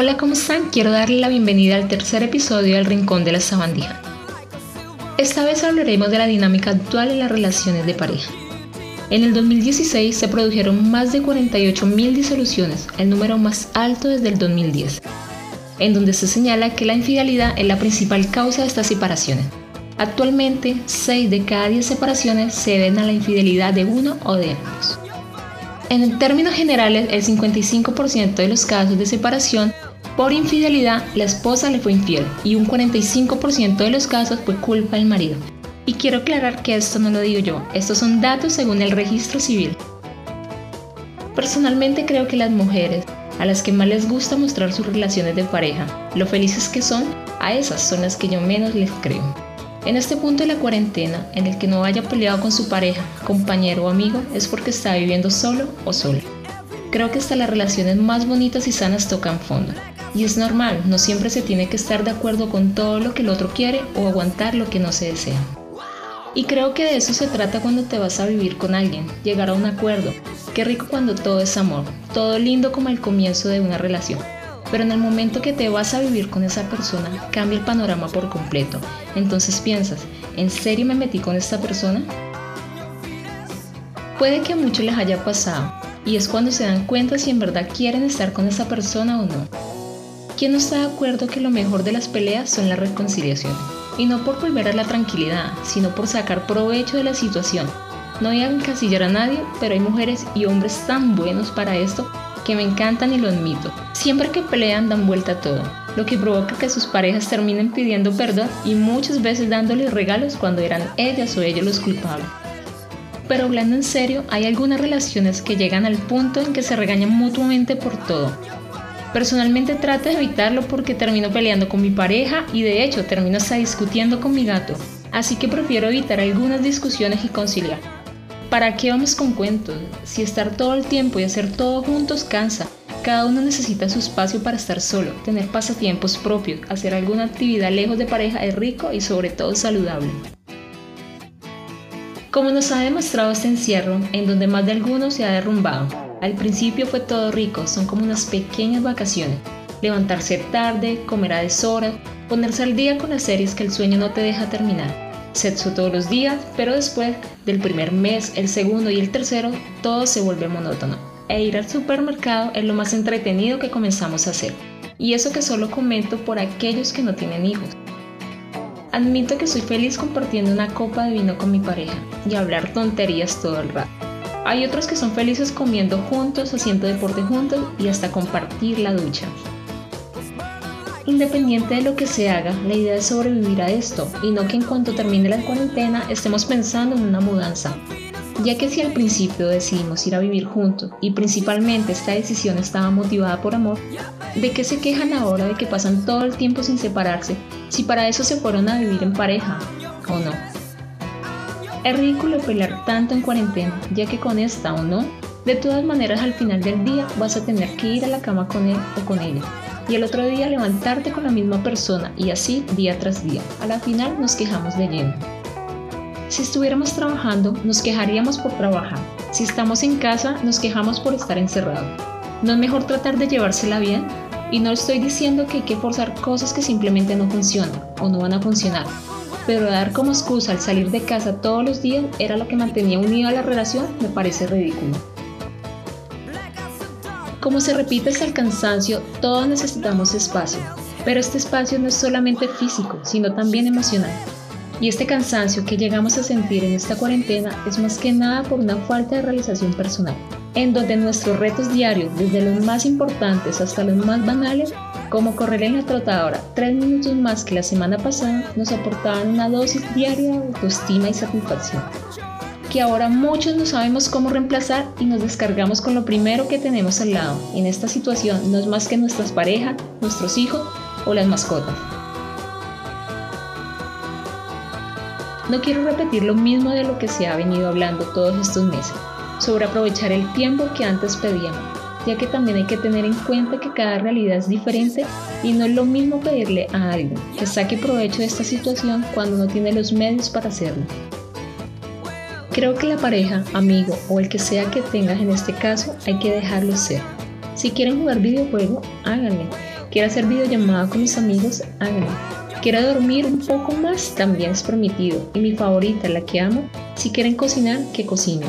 Hola, ¿cómo están? Quiero darle la bienvenida al tercer episodio del Rincón de la Sabandija. Esta vez hablaremos de la dinámica actual en las relaciones de pareja. En el 2016 se produjeron más de 48.000 disoluciones, el número más alto desde el 2010, en donde se señala que la infidelidad es la principal causa de estas separaciones. Actualmente, 6 de cada 10 separaciones se deben a la infidelidad de uno o de ambos. En términos generales, el 55% de los casos de separación por infidelidad, la esposa le fue infiel y un 45% de los casos fue culpa del marido. Y quiero aclarar que esto no lo digo yo, estos son datos según el registro civil. Personalmente creo que las mujeres, a las que más les gusta mostrar sus relaciones de pareja, lo felices que son, a esas son las que yo menos les creo. En este punto de la cuarentena, en el que no haya peleado con su pareja, compañero o amigo, es porque está viviendo solo o sola. Creo que hasta las relaciones más bonitas y sanas tocan fondo. Y es normal, no siempre se tiene que estar de acuerdo con todo lo que el otro quiere o aguantar lo que no se desea. Y creo que de eso se trata cuando te vas a vivir con alguien, llegar a un acuerdo. Qué rico cuando todo es amor, todo lindo como el comienzo de una relación. Pero en el momento que te vas a vivir con esa persona, cambia el panorama por completo. Entonces piensas, ¿en serio me metí con esta persona? Puede que a muchos les haya pasado, y es cuando se dan cuenta si en verdad quieren estar con esa persona o no. ¿Quién no está de acuerdo que lo mejor de las peleas son la reconciliación? Y no por volver a la tranquilidad, sino por sacar provecho de la situación. No voy a encasillar a nadie, pero hay mujeres y hombres tan buenos para esto que me encantan y lo admito. Siempre que pelean dan vuelta a todo, lo que provoca que sus parejas terminen pidiendo perdón y muchas veces dándoles regalos cuando eran ellas o ellos los culpables. Pero hablando en serio, hay algunas relaciones que llegan al punto en que se regañan mutuamente por todo, Personalmente trato de evitarlo porque termino peleando con mi pareja y de hecho termino hasta discutiendo con mi gato. Así que prefiero evitar algunas discusiones y conciliar. ¿Para qué vamos con cuentos? Si estar todo el tiempo y hacer todo juntos cansa. Cada uno necesita su espacio para estar solo, tener pasatiempos propios, hacer alguna actividad lejos de pareja es rico y sobre todo saludable. Como nos ha demostrado este encierro, en donde más de algunos se ha derrumbado, al principio fue todo rico, son como unas pequeñas vacaciones. Levantarse tarde, comer a deshoras, ponerse al día con las series que el sueño no te deja terminar. Sexo todos los días, pero después del primer mes, el segundo y el tercero, todo se vuelve monótono. E ir al supermercado es lo más entretenido que comenzamos a hacer. Y eso que solo comento por aquellos que no tienen hijos. Admito que soy feliz compartiendo una copa de vino con mi pareja y hablar tonterías todo el rato. Hay otros que son felices comiendo juntos, haciendo deporte juntos y hasta compartir la ducha. Independiente de lo que se haga, la idea es sobrevivir a esto y no que en cuanto termine la cuarentena estemos pensando en una mudanza. Ya que si al principio decidimos ir a vivir juntos y principalmente esta decisión estaba motivada por amor, ¿de qué se quejan ahora de que pasan todo el tiempo sin separarse si para eso se fueron a vivir en pareja o no? Es ridículo pelear tanto en cuarentena, ya que con esta o no, de todas maneras al final del día vas a tener que ir a la cama con él o con ella. Y el otro día levantarte con la misma persona y así día tras día. A la final nos quejamos de lleno. Si estuviéramos trabajando, nos quejaríamos por trabajar. Si estamos en casa, nos quejamos por estar encerrado. ¿No es mejor tratar de llevársela bien? Y no estoy diciendo que hay que forzar cosas que simplemente no funcionan o no van a funcionar, pero dar como excusa al salir de casa todos los días era lo que mantenía unida la relación me parece ridículo. Como se repite hasta el cansancio, todos necesitamos espacio, pero este espacio no es solamente físico, sino también emocional. Y este cansancio que llegamos a sentir en esta cuarentena es más que nada por una falta de realización personal, en donde nuestros retos diarios, desde los más importantes hasta los más banales, como correr en la trotadora tres minutos más que la semana pasada nos aportaban una dosis diaria de autoestima y satisfacción, que ahora muchos no sabemos cómo reemplazar y nos descargamos con lo primero que tenemos al lado. En esta situación no es más que nuestras parejas, nuestros hijos o las mascotas. No quiero repetir lo mismo de lo que se ha venido hablando todos estos meses, sobre aprovechar el tiempo que antes pedíamos ya que también hay que tener en cuenta que cada realidad es diferente y no es lo mismo pedirle a alguien que saque provecho de esta situación cuando no tiene los medios para hacerlo. Creo que la pareja, amigo o el que sea que tengas en este caso hay que dejarlo ser. Si quieren jugar videojuego, háganlo. quiere hacer videollamada con mis amigos, háganlo. Quiero dormir un poco más, también es permitido. Y mi favorita, la que amo, si quieren cocinar, que cocinen.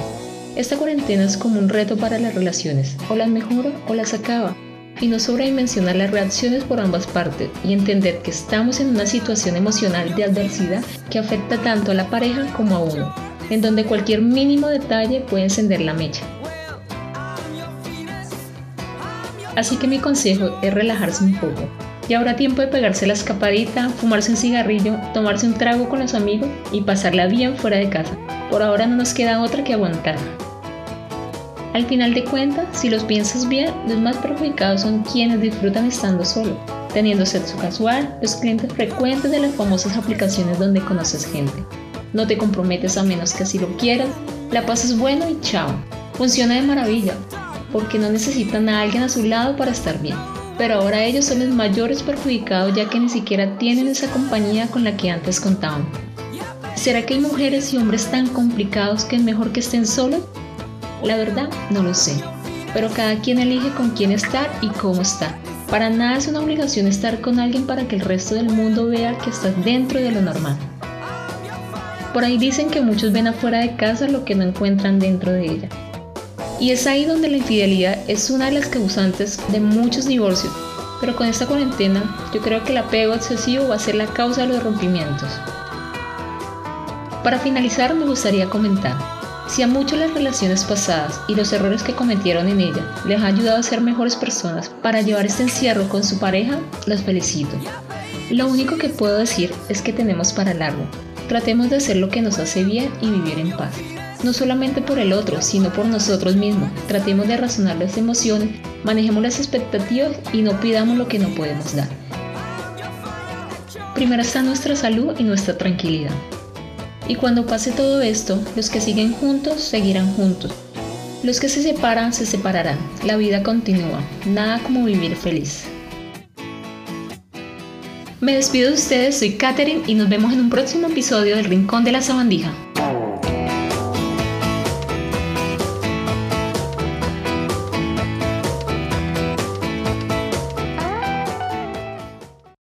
Esta cuarentena es como un reto para las relaciones, o las mejora o las acaba. Y no sobredimensionar las reacciones por ambas partes y entender que estamos en una situación emocional de adversidad que afecta tanto a la pareja como a uno, en donde cualquier mínimo detalle puede encender la mecha. Así que mi consejo es relajarse un poco. Y habrá tiempo de pegarse la escapadita, fumarse un cigarrillo, tomarse un trago con los amigos y pasarla bien fuera de casa. Por ahora no nos queda otra que aguantar. Al final de cuentas, si los piensas bien, los más perjudicados son quienes disfrutan estando solo, teniendo sexo casual, los clientes frecuentes de las famosas aplicaciones donde conoces gente. No te comprometes a menos que así lo quieras, la pasas bueno y chao. Funciona de maravilla, porque no necesitan a alguien a su lado para estar bien. Pero ahora ellos son los mayores perjudicados ya que ni siquiera tienen esa compañía con la que antes contaban. ¿Será que hay mujeres y hombres tan complicados que es mejor que estén solos? La verdad, no lo sé. Pero cada quien elige con quién estar y cómo estar. Para nada es una obligación estar con alguien para que el resto del mundo vea que estás dentro de lo normal. Por ahí dicen que muchos ven afuera de casa lo que no encuentran dentro de ella. Y es ahí donde la infidelidad es una de las causantes de muchos divorcios. Pero con esta cuarentena yo creo que el apego excesivo va a ser la causa de los rompimientos. Para finalizar me gustaría comentar, si a muchos las relaciones pasadas y los errores que cometieron en ella les ha ayudado a ser mejores personas para llevar este encierro con su pareja, los felicito. Lo único que puedo decir es que tenemos para largo. Tratemos de hacer lo que nos hace bien y vivir en paz no solamente por el otro, sino por nosotros mismos. Tratemos de razonar las emociones, manejemos las expectativas y no pidamos lo que no podemos dar. Primero está nuestra salud y nuestra tranquilidad. Y cuando pase todo esto, los que siguen juntos seguirán juntos. Los que se separan se separarán. La vida continúa. Nada como vivir feliz. Me despido de ustedes, soy Katherine y nos vemos en un próximo episodio del Rincón de la Sabandija.